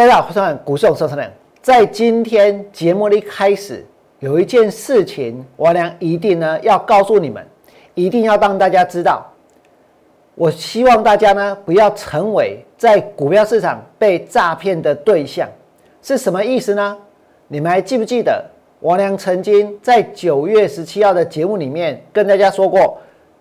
大家好，我是股市收成人。在今天节目的一开始，有一件事情，我俩一定呢要告诉你们，一定要让大家知道。我希望大家呢不要成为在股票市场被诈骗的对象，是什么意思呢？你们还记不记得王良曾经在九月十七号的节目里面跟大家说过，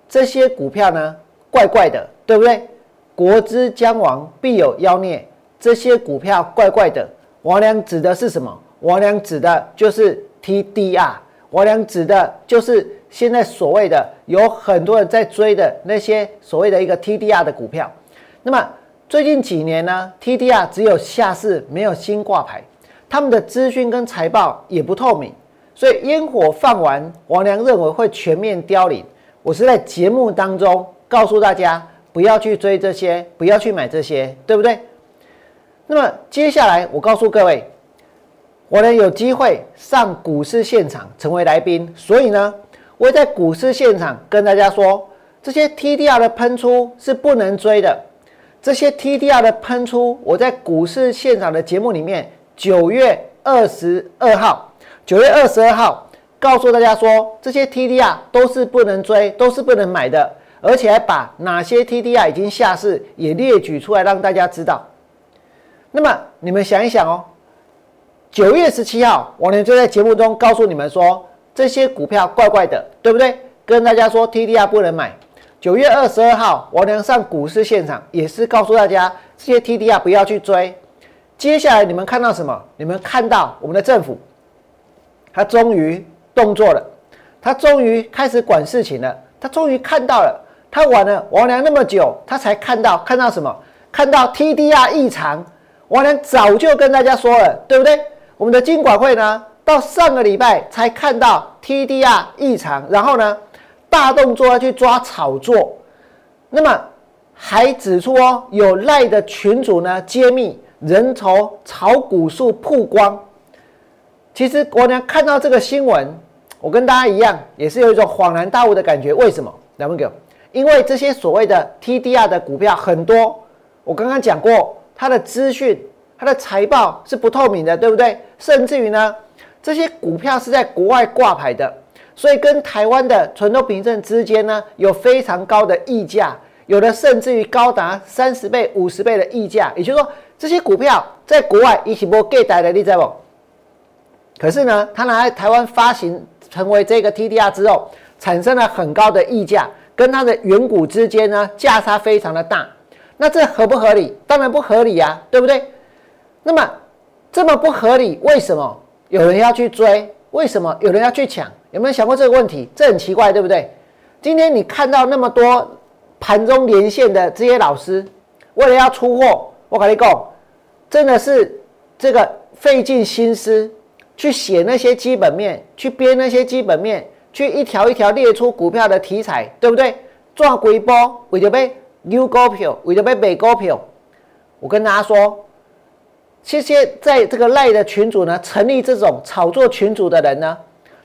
这些股票呢怪怪的，对不对？国之将亡，必有妖孽。这些股票怪怪的，王良指的是什么？王良指的就是 TDR，王良指的就是现在所谓的有很多人在追的那些所谓的一个 TDR 的股票。那么最近几年呢，TDR 只有下市没有新挂牌，他们的资讯跟财报也不透明，所以烟火放完，王良认为会全面凋零。我是在节目当中告诉大家，不要去追这些，不要去买这些，对不对？那么接下来，我告诉各位，我呢有机会上股市现场成为来宾，所以呢，我会在股市现场跟大家说，这些 TDR 的喷出是不能追的。这些 TDR 的喷出，我在股市现场的节目里面，九月二十二号，九月二十二号告诉大家说，这些 TDR 都是不能追，都是不能买的，而且还把哪些 TDR 已经下市也列举出来，让大家知道。那么你们想一想哦，九月十七号，我呢就在节目中告诉你们说，这些股票怪怪的，对不对？跟大家说 TDR 不能买。九月二十二号，我呢上股市现场也是告诉大家，这些 TDR 不要去追。接下来你们看到什么？你们看到我们的政府，他终于动作了，他终于开始管事情了，他终于看到了，他玩了王良那么久，他才看到看到什么？看到 TDR 异常。我呢早就跟大家说了，对不对？我们的金管会呢，到上个礼拜才看到 TDR 异常，然后呢，大动作要去抓炒作，那么还指出哦，有赖的群主呢揭秘人头炒股数曝光。其实我呢看到这个新闻，我跟大家一样，也是有一种恍然大悟的感觉。为什么？两位哥，因为这些所谓的 TDR 的股票很多，我刚刚讲过。它的资讯、它的财报是不透明的，对不对？甚至于呢，这些股票是在国外挂牌的，所以跟台湾的存托凭证之间呢有非常高的溢价，有的甚至于高达三十倍、五十倍的溢价。也就是说，这些股票在国外一起波给带的，你知道不？可是呢，它拿来台湾发行成为这个 TDR 之后，产生了很高的溢价，跟它的原股之间呢价差非常的大。那这合不合理？当然不合理呀，对不对？那么这么不合理，为什么有人要去追？为什么有人要去抢？有没有想过这个问题？这很奇怪，对不对？今天你看到那么多盘中连线的这些老师，为了要出货，我跟你讲，真的是这个费尽心思去写那些基本面，去编那些基本面，去一条一条列出股票的题材，对不对？赚鬼波，为着呗。New 股票为了被买股票，我跟大家说，这些在这个赖的群主呢，成立这种炒作群主的人呢，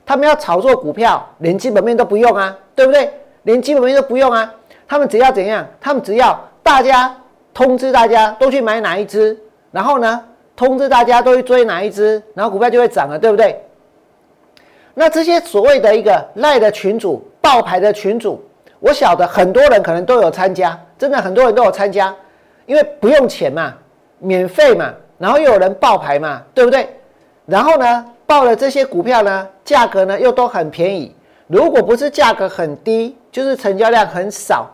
他们要炒作股票，连基本面都不用啊，对不对？连基本面都不用啊，他们只要怎样？他们只要大家通知大家都去买哪一只，然后呢，通知大家都去追哪一只，然后股票就会涨了，对不对？那这些所谓的一个赖的群主、爆牌的群主。我晓得很多人可能都有参加，真的很多人都有参加，因为不用钱嘛，免费嘛，然后又有人报牌嘛，对不对？然后呢，报了这些股票呢，价格呢又都很便宜。如果不是价格很低，就是成交量很少。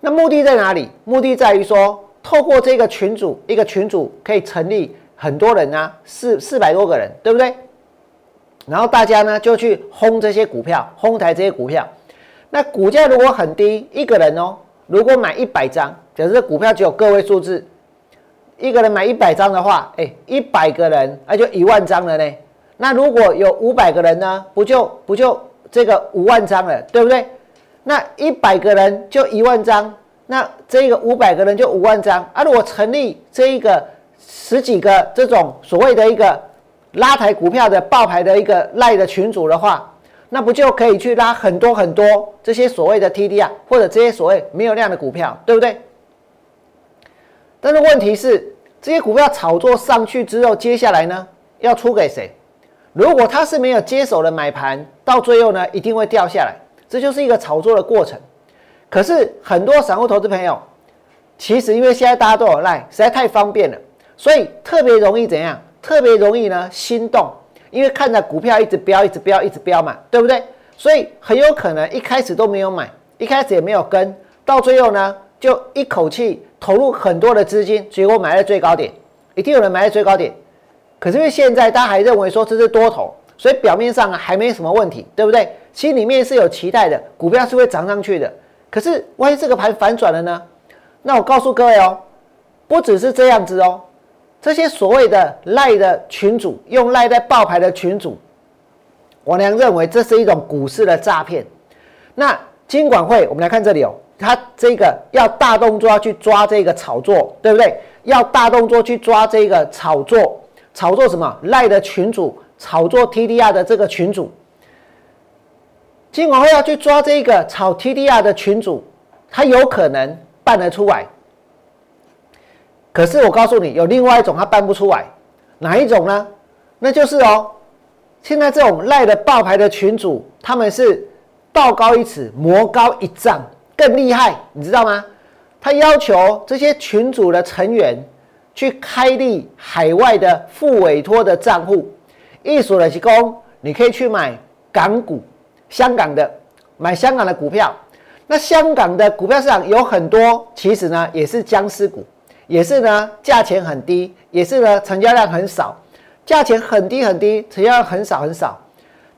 那目的在哪里？目的在于说，透过这个群主，一个群主可以成立很多人啊，四四百多个人，对不对？然后大家呢就去轰这些股票，轰抬这些股票。那股价如果很低，一个人哦，如果买一百张，假设股票只有个位数字，一个人买一百张的话，哎，一百个人那就一万张了呢。那如果有五百个人呢，不就不就这个五万张了，对不对？那一百个人就一万张，那这个五百个人就五万张。啊，如果成立这一个十几个这种所谓的一个拉抬股票的爆牌的一个赖的群组的话。那不就可以去拉很多很多这些所谓的 TD 啊，或者这些所谓没有量的股票，对不对？但是问题是，这些股票炒作上去之后，接下来呢要出给谁？如果他是没有接手的买盘，到最后呢一定会掉下来，这就是一个炒作的过程。可是很多散户投资朋友，其实因为现在大家都有赖，实在太方便了，所以特别容易怎样？特别容易呢心动，因为看着股票一直飙，一直飙，一直飙嘛，对不对？所以很有可能一开始都没有买，一开始也没有跟，到最后呢就一口气投入很多的资金，结果买在最高点，一定有人买在最高点。可是因为现在大家还认为说这是多头，所以表面上还没什么问题，对不对？心里面是有期待的，股票是会涨上去的。可是，万一这个盘反转了呢？那我告诉各位哦，不只是这样子哦，这些所谓的赖的群主，用赖在爆牌的群主，我娘认为这是一种股市的诈骗。那金管会，我们来看这里哦，他这个要大动作要去抓这个炒作，对不对？要大动作去抓这个炒作，炒作什么？赖的群主炒作 TDR 的这个群主。金管会要去抓这个炒 TDR 的群主，他有可能办得出来。可是我告诉你，有另外一种他办不出来，哪一种呢？那就是哦，现在这种赖的爆牌的群主，他们是道高一尺，魔高一丈，更厉害，你知道吗？他要求这些群主的成员去开立海外的副委托的账户，艺术的提供，你可以去买港股。香港的买香港的股票，那香港的股票市场有很多，其实呢也是僵尸股，也是呢价钱很低，也是呢成交量很少，价钱很低很低，成交量很少很少。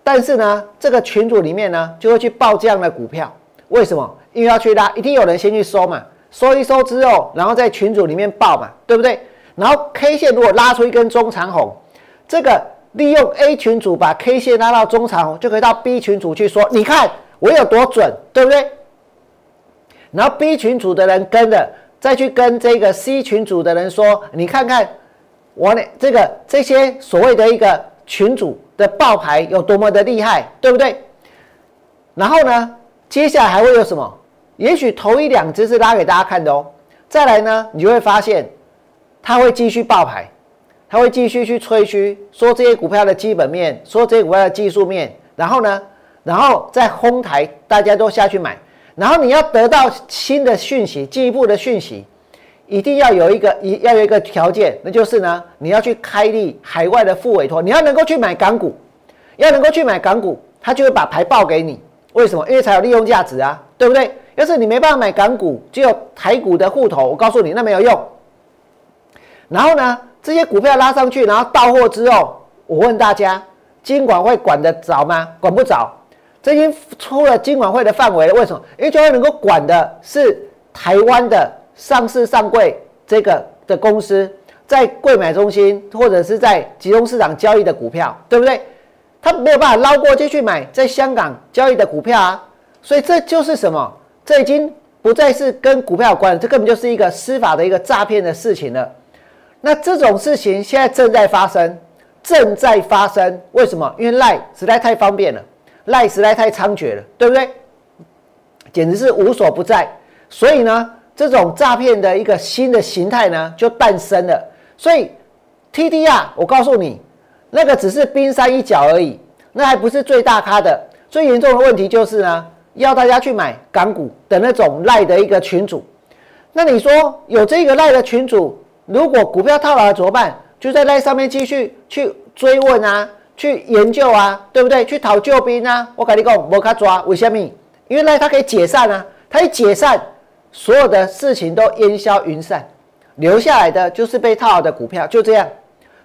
但是呢，这个群组里面呢就会去报这样的股票，为什么？因为要去拉，一定有人先去收嘛，收一收之后，然后在群组里面报嘛，对不对？然后 K 线如果拉出一根中长红，这个。利用 A 群组把 K 线拉到中长红，就可以到 B 群组去说：“你看我有多准，对不对？”然后 B 群组的人跟着，再去跟这个 C 群组的人说：“你看看我这个这些所谓的一个群组的爆牌有多么的厉害，对不对？”然后呢，接下来还会有什么？也许头一两只是拉给大家看的哦。再来呢，你就会发现他会继续爆牌。他会继续去吹嘘，说这些股票的基本面，说这些股票的技术面，然后呢，然后再哄抬，大家都下去买。然后你要得到新的讯息，进一步的讯息，一定要有一个一要有一个条件，那就是呢，你要去开立海外的副委托，你要能够去买港股，要能够去买港股，他就会把牌报给你。为什么？因为才有利用价值啊，对不对？要是你没办法买港股，只有台股的户头，我告诉你，那没有用。然后呢？这些股票拉上去，然后到货之后，我问大家，金管会管得着吗？管不着，这已经出了金管会的范围了。为什么？因为金管能够管的是台湾的上市上柜这个的公司，在柜买中心或者是在集中市场交易的股票，对不对？他没有办法捞过去去买在香港交易的股票啊。所以这就是什么？这已经不再是跟股票有关，这根本就是一个司法的一个诈骗的事情了。那这种事情现在正在发生，正在发生。为什么？因为赖实在太方便了，赖实在太猖獗了，对不对？简直是无所不在。所以呢，这种诈骗的一个新的形态呢，就诞生了。所以 TDR，我告诉你，那个只是冰山一角而已，那还不是最大咖的。最严重的问题就是呢，要大家去买港股的那种赖的一个群主。那你说有这个赖的群主？如果股票套牢了怎么办？就在赖上面继续去追问啊，去研究啊，对不对？去讨救兵啊！我跟你讲，摩卡抓为什么？因为呢它可以解散啊，它一解散，所有的事情都烟消云散，留下来的就是被套好的股票，就这样。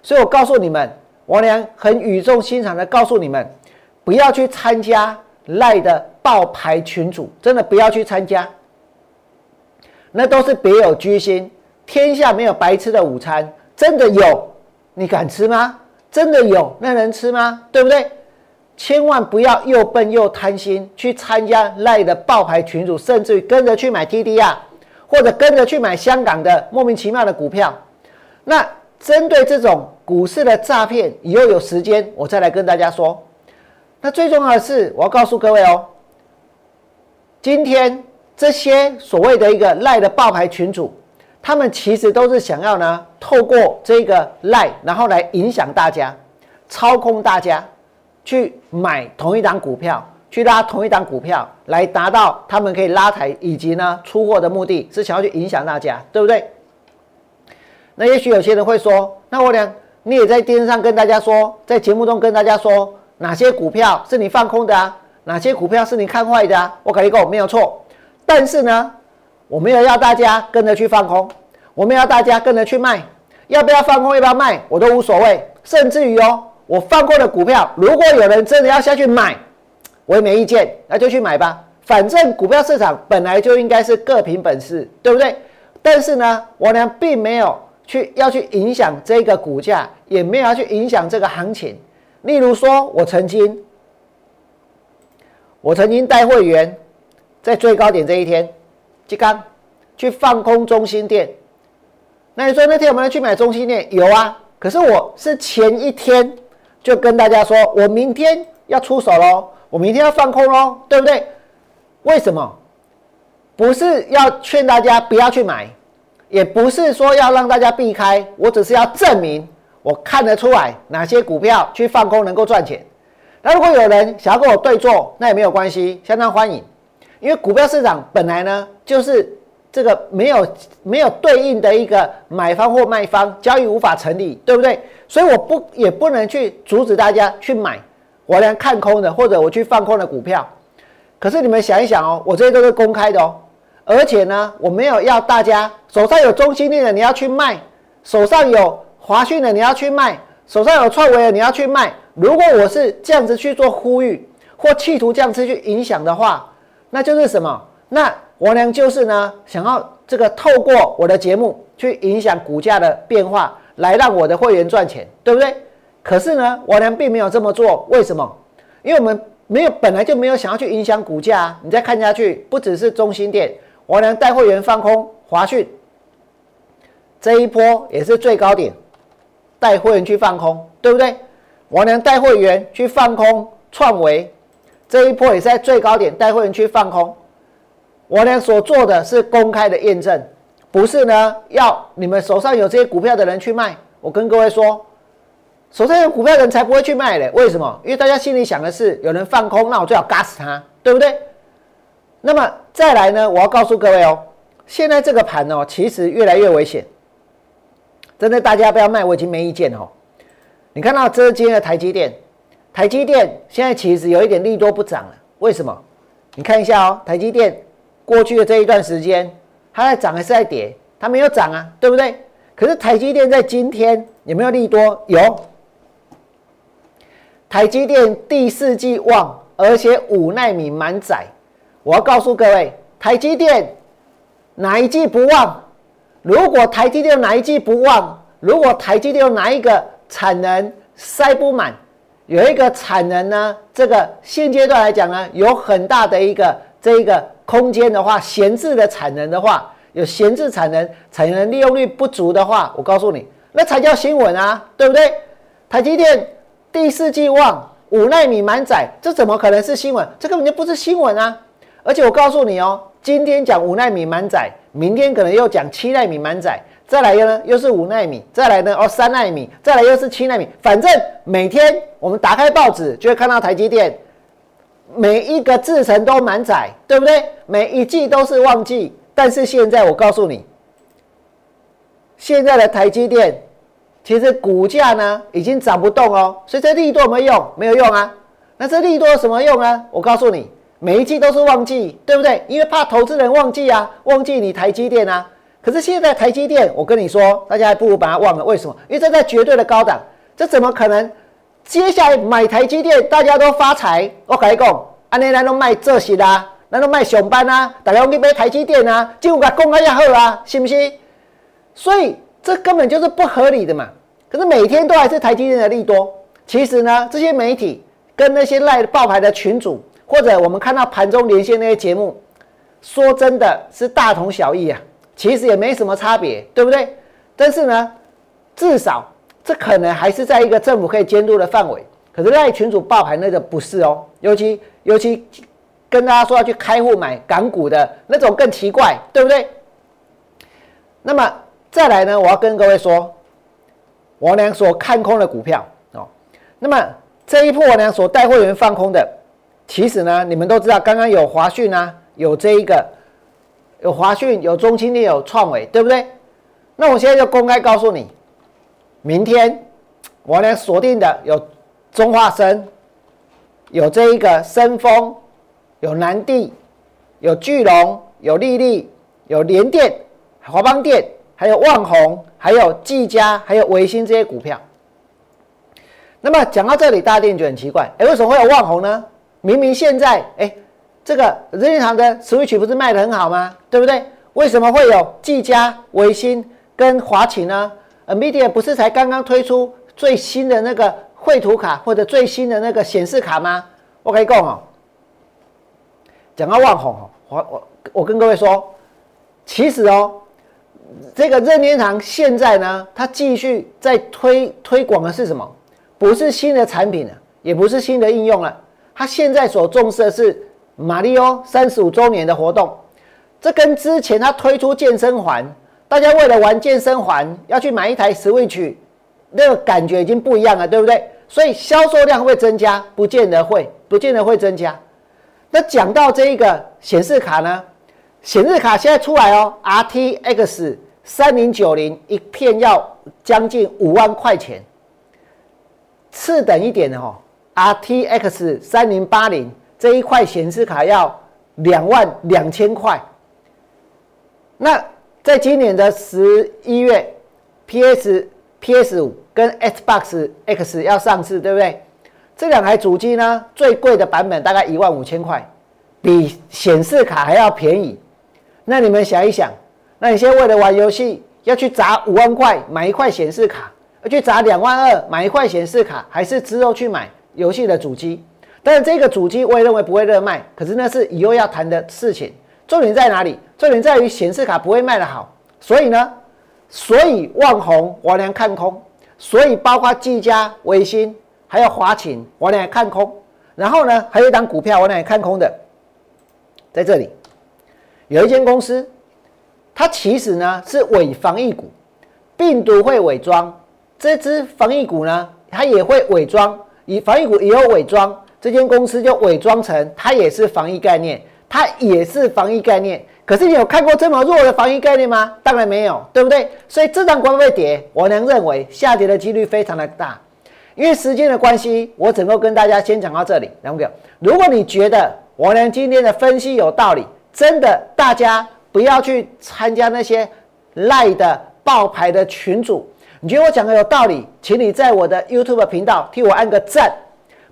所以我告诉你们，王良很语重心长的告诉你们，不要去参加赖的爆牌群组，真的不要去参加，那都是别有居心。天下没有白吃的午餐，真的有，你敢吃吗？真的有，那能吃吗？对不对？千万不要又笨又贪心，去参加赖的爆牌群主，甚至于跟着去买 TDR，或者跟着去买香港的莫名其妙的股票。那针对这种股市的诈骗，以后有时间我再来跟大家说。那最重要的是，我要告诉各位哦，今天这些所谓的一个赖的爆牌群主。他们其实都是想要呢，透过这个赖，然后来影响大家，操控大家去买同一档股票，去拉同一档股票，来达到他们可以拉抬以及呢出货的目的，是想要去影响大家，对不对？那也许有些人会说，那我俩你也在电视上跟大家说，在节目中跟大家说，哪些股票是你放空的啊？哪些股票是你看坏的啊？我跟你讲没有错，但是呢？我没有要大家跟着去放空，我没有要大家跟着去卖，要不要放空，要不要卖，我都无所谓。甚至于哦，我放空的股票，如果有人真的要下去买，我也没意见，那就去买吧。反正股票市场本来就应该是各凭本事，对不对？但是呢，我呢并没有去要去影响这个股价，也没有要去影响这个行情。例如说，我曾经，我曾经带会员在最高点这一天。去干，去放空中心店。那你说那天有没有去买中心店？有啊。可是我是前一天就跟大家说，我明天要出手喽，我明天要放空喽，对不对？为什么？不是要劝大家不要去买，也不是说要让大家避开，我只是要证明我看得出来哪些股票去放空能够赚钱。那如果有人想要跟我对坐，那也没有关系，相当欢迎。因为股票市场本来呢，就是这个没有没有对应的一个买方或卖方，交易无法成立，对不对？所以我不也不能去阻止大家去买我连看空的或者我去放空的股票。可是你们想一想哦，我这些都是公开的哦，而且呢，我没有要大家手上有中心力的你要去卖，手上有华讯的你要去卖，手上有创维的你要去卖。如果我是这样子去做呼吁或企图这样子去影响的话，那就是什么？那我娘就是呢，想要这个透过我的节目去影响股价的变化，来让我的会员赚钱，对不对？可是呢，我娘并没有这么做，为什么？因为我们没有本来就没有想要去影响股价。你再看下去，不只是中心店，我娘带会员放空华讯，这一波也是最高点，带会员去放空，对不对？我娘带会员去放空创维。这一波也是在最高点带会员去放空，我呢所做的是公开的验证，不是呢要你们手上有这些股票的人去卖。我跟各位说，手上有股票的人才不会去卖嘞。为什么？因为大家心里想的是有人放空，那我最好嘎死他，对不对？那么再来呢，我要告诉各位哦，现在这个盘哦，其实越来越危险，真的大家不要卖，我已经没意见哦。你看到这今天的台积电。台积电现在其实有一点利多不涨了，为什么？你看一下哦，台积电过去的这一段时间，它在涨还是在跌？它没有涨啊，对不对？可是台积电在今天有没有利多？有。台积电第四季旺，而且五纳米满载。我要告诉各位，台积电哪一季不旺？如果台积电哪一季不旺？如果台积电哪一个产能塞不满？有一个产能呢，这个现阶段来讲呢，有很大的一个这一个空间的话，闲置的产能的话，有闲置产能，产能利用率不足的话，我告诉你，那才叫新闻啊，对不对？台积电第四季旺五纳米满载，这怎么可能是新闻？这根本就不是新闻啊！而且我告诉你哦，今天讲五纳米满载，明天可能又讲七纳米满载。再来一个呢，又是五纳米，再来呢，哦，三纳米，再来又是七纳米，反正每天我们打开报纸就会看到台积电，每一个制程都满载，对不对？每一季都是旺季，但是现在我告诉你，现在的台积电其实股价呢已经涨不动哦，所以这利多有没有用？没有用啊。那这利多有什么用呢？我告诉你，每一季都是旺季，对不对？因为怕投资人忘记啊，忘记你台积电啊。可是现在台积电，我跟你说，大家还不如把它忘了。为什么？因为这在绝对的高档，这怎么可能？接下来买台积电，大家都发财。我跟你讲，安尼咱都卖这些啦，咱都卖上班啊，大家去买台积电啊，就个公开也好啊，信不信？所以这根本就是不合理的嘛。可是每天都还是台积电的利多。其实呢，这些媒体跟那些赖爆牌的群主，或者我们看到盘中连线那些节目，说真的是大同小异啊。其实也没什么差别，对不对？但是呢，至少这可能还是在一个政府可以监督的范围。可是赖群主爆盘那个不是哦，尤其尤其跟大家说要去开户买港股的那种更奇怪，对不对？那么再来呢，我要跟各位说，王良所看空的股票哦。那么这一波王良所带会员放空的，其实呢，你们都知道，刚刚有华讯啊，有这一个，有华讯，有中青电，有创伟，对不对？那我现在就公开告诉你，明天王良锁定的有中化生，有这一个深丰，有南地，有巨龙，有丽丽，有联电。华邦电，还有万宏，还有技嘉，还有维新这些股票。那么讲到这里，大家一定觉得很奇怪，哎，为什么会有万宏呢？明明现在，哎，这个任天堂的 Switch 不是卖的很好吗？对不对？为什么会有技嘉、维新跟华擎呢？NVIDIA 不是才刚刚推出最新的那个绘图卡或者最新的那个显示卡吗？我可以讲哦，讲到万宏哦，我我我跟各位说，其实哦。这个任天堂现在呢，它继续在推推广的是什么？不是新的产品了，也不是新的应用了。它现在所重视的是马里奥三十五周年的活动。这跟之前他推出健身环，大家为了玩健身环要去买一台 Switch，那个感觉已经不一样了，对不对？所以销售量会增加，不见得会，不见得会增加。那讲到这一个显示卡呢？显示卡现在出来哦，RTX 三零九零一片要将近五万块钱，次等一点的哦，RTX 三零八零这一块显示卡要两万两千块。那在今年的十一月，PS PS 五跟 Xbox X 要上市，对不对？这两台主机呢，最贵的版本大概一万五千块，比显示卡还要便宜。那你们想一想，那你现在为了玩游戏要去砸五万块买一块显示卡，要去砸两万二买一块显示卡，还是之后去买游戏的主机？但是这个主机我也认为不会热卖，可是那是以后要谈的事情。重点在哪里？重点在于显示卡不会卖的好。所以呢，所以万宏我俩看空，所以包括技嘉、微星还有华擎我俩看空。然后呢，还有一档股票我俩看空的，在这里。有一间公司，它其实呢是伪防疫股，病毒会伪装，这只防疫股呢，它也会伪装，以防疫股也有伪装，这间公司就伪装成它也是防疫概念，它也是防疫概念。可是你有看过这么弱的防疫概念吗？当然没有，对不对？所以这张股会跌，我能认为下跌的几率非常的大。因为时间的关系，我只能跟大家先讲到这里。两个，如果你觉得我娘今天的分析有道理。真的，大家不要去参加那些赖的爆牌的群主。你觉得我讲的有道理，请你在我的 YouTube 频道替我按个赞，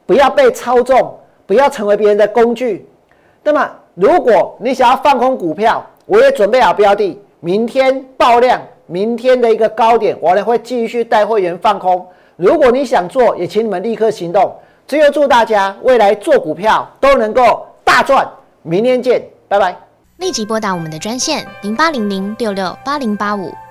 不要被操纵，不要成为别人的工具。那么，如果你想要放空股票，我也准备好标的，明天爆量，明天的一个高点，我呢会继续带会员放空。如果你想做，也请你们立刻行动。最后祝大家未来做股票都能够大赚，明天见。拜拜！立即拨打我们的专线零八零零六六八零八五